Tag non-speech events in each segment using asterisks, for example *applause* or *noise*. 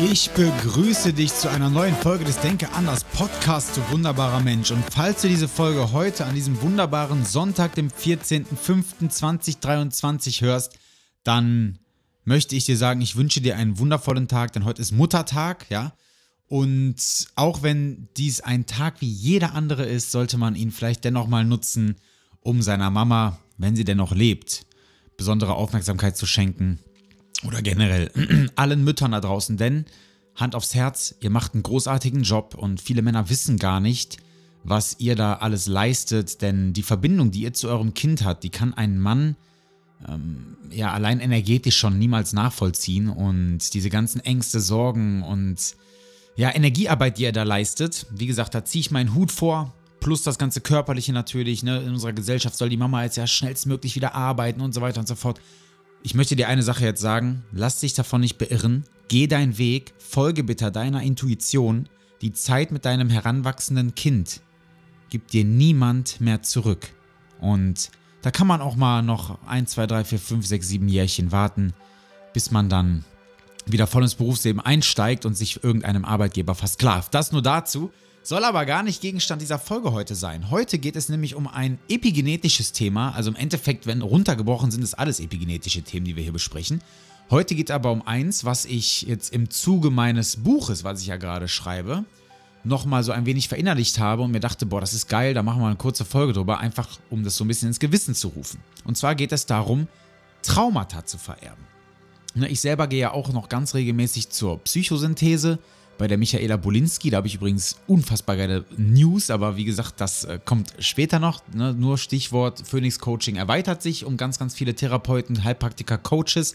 Ich begrüße dich zu einer neuen Folge des Denke anders Podcast zu Wunderbarer Mensch. Und falls du diese Folge heute an diesem wunderbaren Sonntag, dem 14.05.2023 hörst, dann möchte ich dir sagen, ich wünsche dir einen wundervollen Tag, denn heute ist Muttertag, ja. Und auch wenn dies ein Tag wie jeder andere ist, sollte man ihn vielleicht dennoch mal nutzen, um seiner Mama, wenn sie denn noch lebt, besondere Aufmerksamkeit zu schenken oder generell *clears throat* allen Müttern da draußen, denn Hand aufs Herz, ihr macht einen großartigen Job und viele Männer wissen gar nicht, was ihr da alles leistet, denn die Verbindung, die ihr zu eurem Kind habt, die kann ein Mann ähm, ja allein energetisch schon niemals nachvollziehen und diese ganzen Ängste, Sorgen und ja Energiearbeit, die er da leistet, wie gesagt, da ziehe ich meinen Hut vor. Plus das ganze Körperliche natürlich, ne? In unserer Gesellschaft soll die Mama jetzt ja schnellstmöglich wieder arbeiten und so weiter und so fort. Ich möchte dir eine Sache jetzt sagen, lass dich davon nicht beirren, geh deinen Weg, folge bitte deiner Intuition, die Zeit mit deinem heranwachsenden Kind gibt dir niemand mehr zurück. Und da kann man auch mal noch 1, 2, 3, 4, 5, 6, 7 Jährchen warten, bis man dann wieder voll ins Berufsleben einsteigt und sich irgendeinem Arbeitgeber versklavt. Das nur dazu. Soll aber gar nicht Gegenstand dieser Folge heute sein. Heute geht es nämlich um ein epigenetisches Thema. Also im Endeffekt, wenn runtergebrochen sind, ist alles epigenetische Themen, die wir hier besprechen. Heute geht es aber um eins, was ich jetzt im Zuge meines Buches, was ich ja gerade schreibe, nochmal so ein wenig verinnerlicht habe und mir dachte, boah, das ist geil, da machen wir eine kurze Folge drüber, einfach um das so ein bisschen ins Gewissen zu rufen. Und zwar geht es darum, Traumata zu vererben. Ne, ich selber gehe ja auch noch ganz regelmäßig zur Psychosynthese bei der Michaela Bolinski. Da habe ich übrigens unfassbar geile News, aber wie gesagt, das äh, kommt später noch. Ne? Nur Stichwort Phoenix Coaching erweitert sich um ganz, ganz viele Therapeuten, Heilpraktiker, Coaches.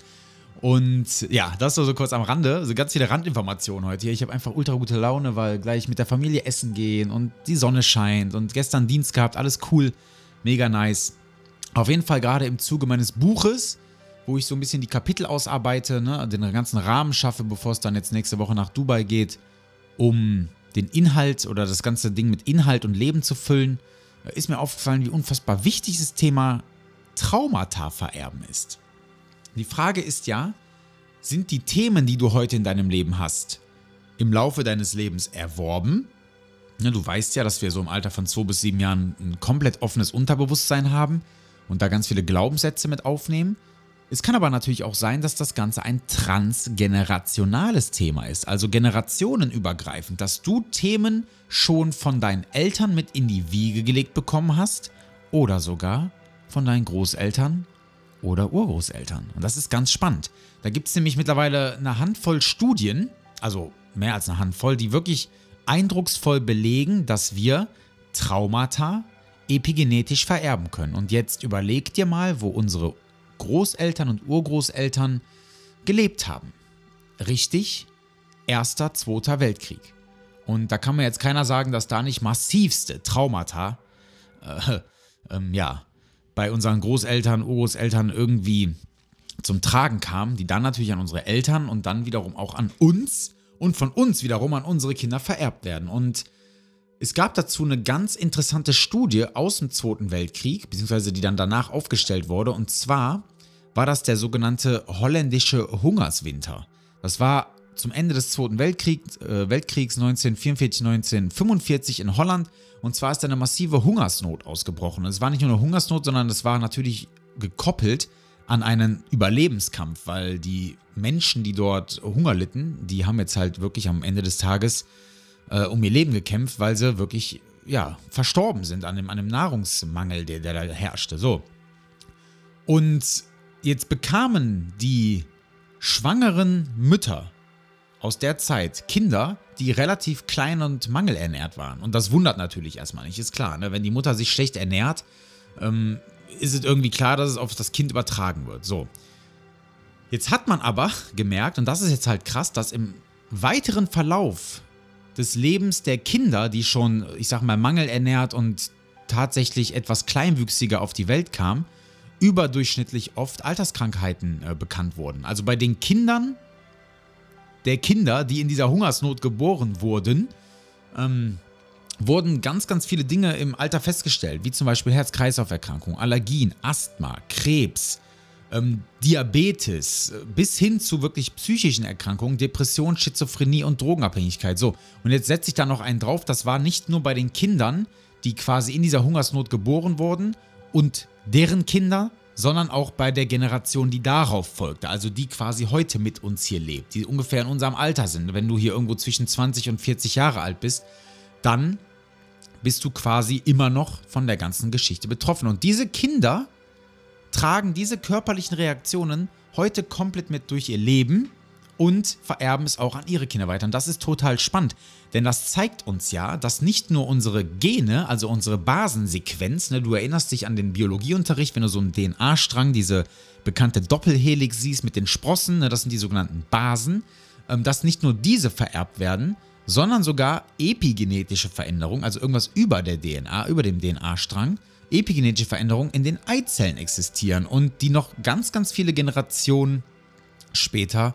Und ja, das nur so kurz am Rande. Also ganz viele Randinformationen heute hier. Ich habe einfach ultra gute Laune, weil gleich mit der Familie essen gehen und die Sonne scheint und gestern Dienst gehabt, alles cool, mega nice. Auf jeden Fall gerade im Zuge meines Buches wo ich so ein bisschen die Kapitel ausarbeite, ne, den ganzen Rahmen schaffe, bevor es dann jetzt nächste Woche nach Dubai geht, um den Inhalt oder das ganze Ding mit Inhalt und Leben zu füllen, ist mir aufgefallen, wie unfassbar wichtig das Thema Traumata vererben ist. Die Frage ist ja, sind die Themen, die du heute in deinem Leben hast, im Laufe deines Lebens erworben? Ne, du weißt ja, dass wir so im Alter von zwei bis sieben Jahren ein komplett offenes Unterbewusstsein haben und da ganz viele Glaubenssätze mit aufnehmen. Es kann aber natürlich auch sein, dass das Ganze ein transgenerationales Thema ist, also generationenübergreifend, dass du Themen schon von deinen Eltern mit in die Wiege gelegt bekommen hast oder sogar von deinen Großeltern oder Urgroßeltern. Und das ist ganz spannend. Da gibt es nämlich mittlerweile eine Handvoll Studien, also mehr als eine Handvoll, die wirklich eindrucksvoll belegen, dass wir Traumata epigenetisch vererben können. Und jetzt überleg dir mal, wo unsere Großeltern und Urgroßeltern gelebt haben. Richtig, Erster, Zweiter Weltkrieg. Und da kann mir jetzt keiner sagen, dass da nicht massivste Traumata, äh, *laughs* ähm, ja, bei unseren Großeltern, Urgroßeltern irgendwie zum Tragen kamen, die dann natürlich an unsere Eltern und dann wiederum auch an uns und von uns wiederum an unsere Kinder vererbt werden. Und es gab dazu eine ganz interessante Studie aus dem Zweiten Weltkrieg, beziehungsweise die dann danach aufgestellt wurde. Und zwar war das der sogenannte holländische Hungerswinter. Das war zum Ende des Zweiten Weltkriegs, äh, Weltkriegs 1944, 1945 in Holland. Und zwar ist da eine massive Hungersnot ausgebrochen. es war nicht nur eine Hungersnot, sondern es war natürlich gekoppelt an einen Überlebenskampf, weil die Menschen, die dort Hunger litten, die haben jetzt halt wirklich am Ende des Tages äh, um ihr Leben gekämpft, weil sie wirklich ja, verstorben sind an dem, an dem Nahrungsmangel, der, der da herrschte. So. Und jetzt bekamen die schwangeren Mütter aus der Zeit Kinder, die relativ klein und mangelernährt waren. Und das wundert natürlich erstmal nicht, ist klar. Ne? Wenn die Mutter sich schlecht ernährt, ähm, ist es irgendwie klar, dass es auf das Kind übertragen wird. So. Jetzt hat man aber *laughs* gemerkt, und das ist jetzt halt krass, dass im weiteren Verlauf des Lebens der Kinder, die schon, ich sag mal, mangelernährt und tatsächlich etwas kleinwüchsiger auf die Welt kamen, überdurchschnittlich oft Alterskrankheiten äh, bekannt wurden. Also bei den Kindern der Kinder, die in dieser Hungersnot geboren wurden, ähm, wurden ganz, ganz viele Dinge im Alter festgestellt, wie zum Beispiel Herz-Kreislauf-Erkrankungen, Allergien, Asthma, Krebs, ähm, Diabetes, bis hin zu wirklich psychischen Erkrankungen, Depression, Schizophrenie und Drogenabhängigkeit. So, und jetzt setze ich da noch einen drauf, das war nicht nur bei den Kindern, die quasi in dieser Hungersnot geboren wurden und deren Kinder, sondern auch bei der Generation, die darauf folgte, also die quasi heute mit uns hier lebt, die ungefähr in unserem Alter sind. Wenn du hier irgendwo zwischen 20 und 40 Jahre alt bist, dann bist du quasi immer noch von der ganzen Geschichte betroffen. Und diese Kinder tragen diese körperlichen Reaktionen heute komplett mit durch ihr Leben und vererben es auch an ihre Kinder weiter. Und das ist total spannend, denn das zeigt uns ja, dass nicht nur unsere Gene, also unsere Basensequenz, ne, du erinnerst dich an den Biologieunterricht, wenn du so einen DNA-Strang, diese bekannte Doppelhelix siehst mit den Sprossen, ne, das sind die sogenannten Basen, ähm, dass nicht nur diese vererbt werden, sondern sogar epigenetische Veränderungen, also irgendwas über der DNA, über dem DNA-Strang, epigenetische Veränderungen in den Eizellen existieren und die noch ganz, ganz viele Generationen später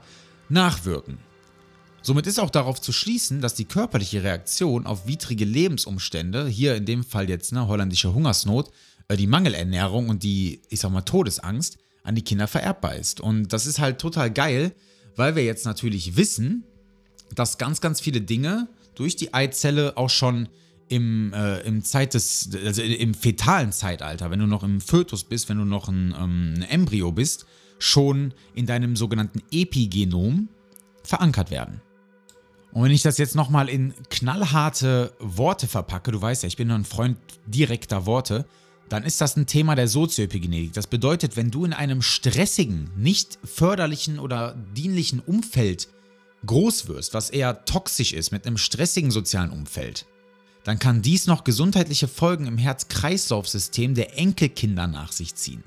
nachwirken. Somit ist auch darauf zu schließen, dass die körperliche Reaktion auf widrige Lebensumstände, hier in dem Fall jetzt eine holländische Hungersnot, äh, die Mangelernährung und die, ich sag mal, Todesangst an die Kinder vererbbar ist. Und das ist halt total geil, weil wir jetzt natürlich wissen, dass ganz, ganz viele Dinge durch die Eizelle auch schon im, äh, im Zeit des, also im fetalen Zeitalter, wenn du noch im Fötus bist, wenn du noch ein, ähm, ein Embryo bist, schon in deinem sogenannten Epigenom verankert werden. Und wenn ich das jetzt nochmal in knallharte Worte verpacke, du weißt ja, ich bin nur ein Freund direkter Worte, dann ist das ein Thema der Sozioepigenetik. Das bedeutet, wenn du in einem stressigen, nicht förderlichen oder dienlichen Umfeld groß wirst, was eher toxisch ist, mit einem stressigen sozialen Umfeld, dann kann dies noch gesundheitliche Folgen im Herz-Kreislauf-System der Enkelkinder nach sich ziehen.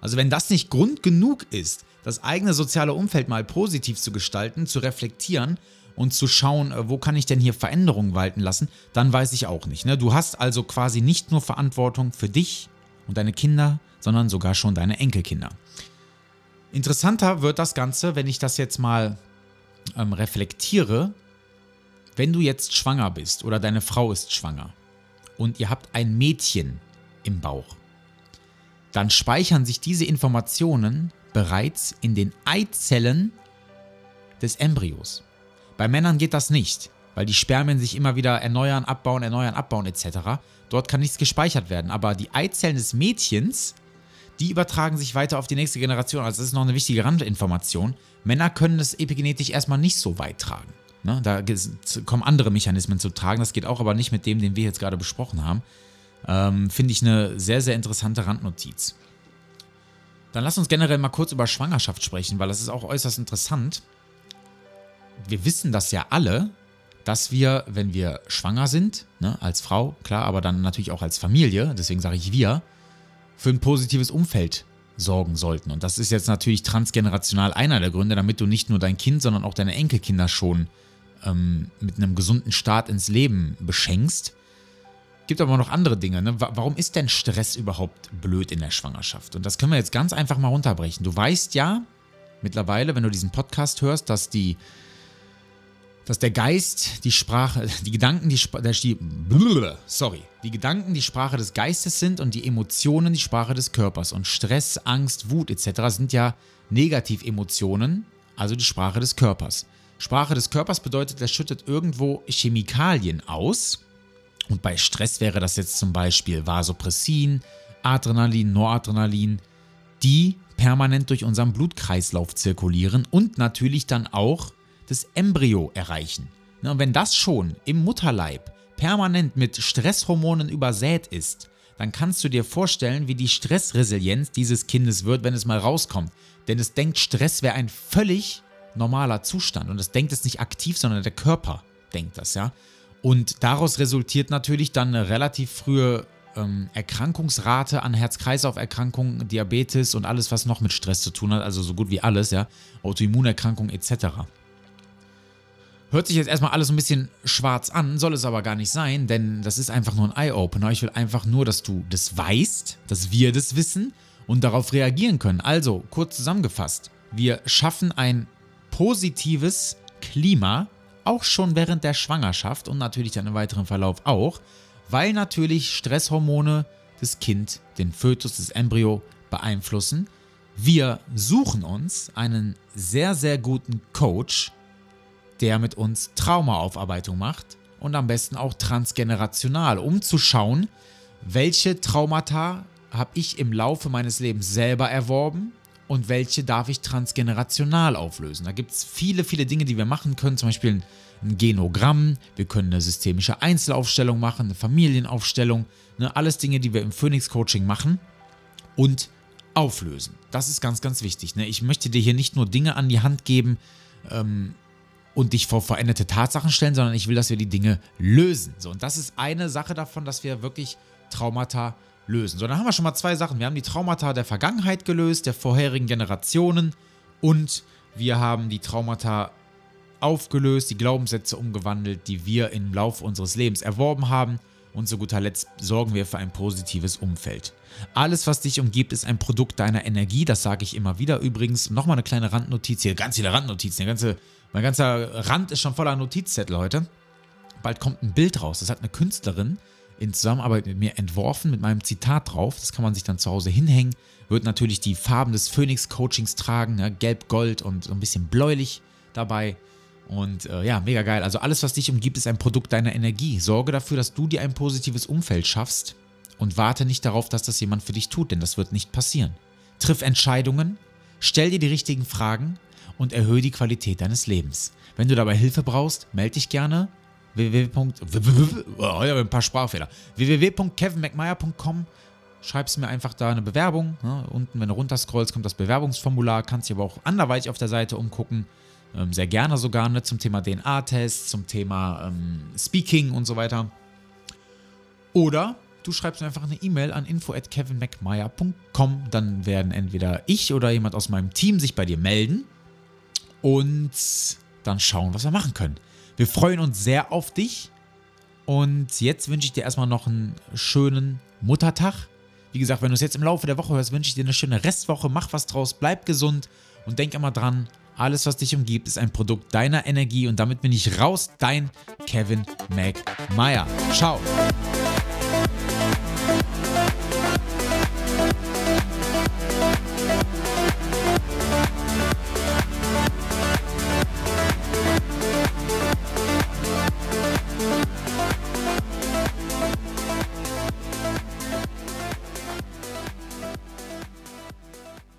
Also wenn das nicht Grund genug ist, das eigene soziale Umfeld mal positiv zu gestalten, zu reflektieren und zu schauen, äh, wo kann ich denn hier Veränderungen walten lassen, dann weiß ich auch nicht. Ne? Du hast also quasi nicht nur Verantwortung für dich und deine Kinder, sondern sogar schon deine Enkelkinder. Interessanter wird das Ganze, wenn ich das jetzt mal ähm, reflektiere, wenn du jetzt schwanger bist oder deine Frau ist schwanger und ihr habt ein Mädchen im Bauch dann speichern sich diese Informationen bereits in den Eizellen des Embryos. Bei Männern geht das nicht, weil die Spermien sich immer wieder erneuern, abbauen, erneuern, abbauen etc. Dort kann nichts gespeichert werden, aber die Eizellen des Mädchens, die übertragen sich weiter auf die nächste Generation. Also das ist noch eine wichtige Randinformation. Männer können es epigenetisch erstmal nicht so weit tragen. Ne? Da kommen andere Mechanismen zu tragen. Das geht auch aber nicht mit dem, den wir jetzt gerade besprochen haben. Ähm, Finde ich eine sehr, sehr interessante Randnotiz. Dann lass uns generell mal kurz über Schwangerschaft sprechen, weil das ist auch äußerst interessant. Wir wissen das ja alle, dass wir, wenn wir schwanger sind, ne, als Frau, klar, aber dann natürlich auch als Familie, deswegen sage ich wir, für ein positives Umfeld sorgen sollten. Und das ist jetzt natürlich transgenerational einer der Gründe, damit du nicht nur dein Kind, sondern auch deine Enkelkinder schon ähm, mit einem gesunden Start ins Leben beschenkst gibt aber noch andere Dinge. Ne? Warum ist denn Stress überhaupt blöd in der Schwangerschaft? Und das können wir jetzt ganz einfach mal runterbrechen. Du weißt ja mittlerweile, wenn du diesen Podcast hörst, dass die dass der Geist die Sprache, die Gedanken die, die sorry, die Gedanken die Sprache des Geistes sind und die Emotionen die Sprache des Körpers. Und Stress, Angst, Wut etc. sind ja Negativemotionen, also die Sprache des Körpers. Sprache des Körpers bedeutet, er schüttet irgendwo Chemikalien aus, und bei Stress wäre das jetzt zum Beispiel Vasopressin, Adrenalin, Noradrenalin, die permanent durch unseren Blutkreislauf zirkulieren und natürlich dann auch das Embryo erreichen. Und wenn das schon im Mutterleib permanent mit Stresshormonen übersät ist, dann kannst du dir vorstellen, wie die Stressresilienz dieses Kindes wird, wenn es mal rauskommt. Denn es denkt, Stress wäre ein völlig normaler Zustand und es denkt es nicht aktiv, sondern der Körper denkt das, ja. Und daraus resultiert natürlich dann eine relativ frühe ähm, Erkrankungsrate an Herz-Kreislauf-Erkrankungen, Diabetes und alles, was noch mit Stress zu tun hat, also so gut wie alles, ja, Autoimmunerkrankungen etc. Hört sich jetzt erstmal alles ein bisschen schwarz an, soll es aber gar nicht sein, denn das ist einfach nur ein Eye-Opener. Ich will einfach nur, dass du das weißt, dass wir das wissen und darauf reagieren können. Also, kurz zusammengefasst, wir schaffen ein positives Klima, auch schon während der Schwangerschaft und natürlich dann im weiteren Verlauf auch, weil natürlich Stresshormone das Kind, den Fötus, das Embryo beeinflussen. Wir suchen uns einen sehr, sehr guten Coach, der mit uns Traumaaufarbeitung macht und am besten auch transgenerational, um zu schauen, welche Traumata habe ich im Laufe meines Lebens selber erworben und welche darf ich transgenerational auflösen. Da gibt es viele, viele Dinge, die wir machen können, zum Beispiel ein Genogramm, wir können eine systemische Einzelaufstellung machen, eine Familienaufstellung, ne, alles Dinge, die wir im Phoenix Coaching machen und auflösen. Das ist ganz, ganz wichtig. Ne? Ich möchte dir hier nicht nur Dinge an die Hand geben ähm, und dich vor veränderte Tatsachen stellen, sondern ich will, dass wir die Dinge lösen. So, und das ist eine Sache davon, dass wir wirklich Traumata lösen. So, dann haben wir schon mal zwei Sachen. Wir haben die Traumata der Vergangenheit gelöst, der vorherigen Generationen und wir haben die Traumata aufgelöst, die Glaubenssätze umgewandelt, die wir im Laufe unseres Lebens erworben haben und zu guter Letzt sorgen wir für ein positives Umfeld. Alles, was dich umgibt, ist ein Produkt deiner Energie, das sage ich immer wieder übrigens. Nochmal eine kleine Randnotiz hier, ganz viele Randnotizen, ganze, mein ganzer Rand ist schon voller Notizzettel heute. Bald kommt ein Bild raus, das hat eine Künstlerin in Zusammenarbeit mit mir entworfen, mit meinem Zitat drauf. Das kann man sich dann zu Hause hinhängen. Wird natürlich die Farben des Phoenix-Coachings tragen, ne? gelb, gold und so ein bisschen bläulich dabei. Und äh, ja, mega geil. Also alles, was dich umgibt, ist ein Produkt deiner Energie. Sorge dafür, dass du dir ein positives Umfeld schaffst und warte nicht darauf, dass das jemand für dich tut, denn das wird nicht passieren. Triff Entscheidungen, stell dir die richtigen Fragen und erhöhe die Qualität deines Lebens. Wenn du dabei Hilfe brauchst, melde dich gerne. Www. Oh, ein paar Sprachfehler. www.kevinmcmeyer.com schreibst mir einfach da eine Bewerbung. Ne? Unten, wenn du runterscrollst, kommt das Bewerbungsformular. Kannst dich aber auch anderweitig auf der Seite umgucken. Ähm, sehr gerne sogar ne, zum Thema DNA-Test, zum Thema ähm, Speaking und so weiter. Oder du schreibst mir einfach eine E-Mail an info@kevinmcmeyer.com, dann werden entweder ich oder jemand aus meinem Team sich bei dir melden und dann schauen, was wir machen können. Wir freuen uns sehr auf dich und jetzt wünsche ich dir erstmal noch einen schönen Muttertag. Wie gesagt, wenn du es jetzt im Laufe der Woche hörst, wünsche ich dir eine schöne Restwoche. Mach was draus, bleib gesund und denk immer dran, alles, was dich umgibt, ist ein Produkt deiner Energie und damit bin ich raus, dein Kevin McMeyer. Ciao.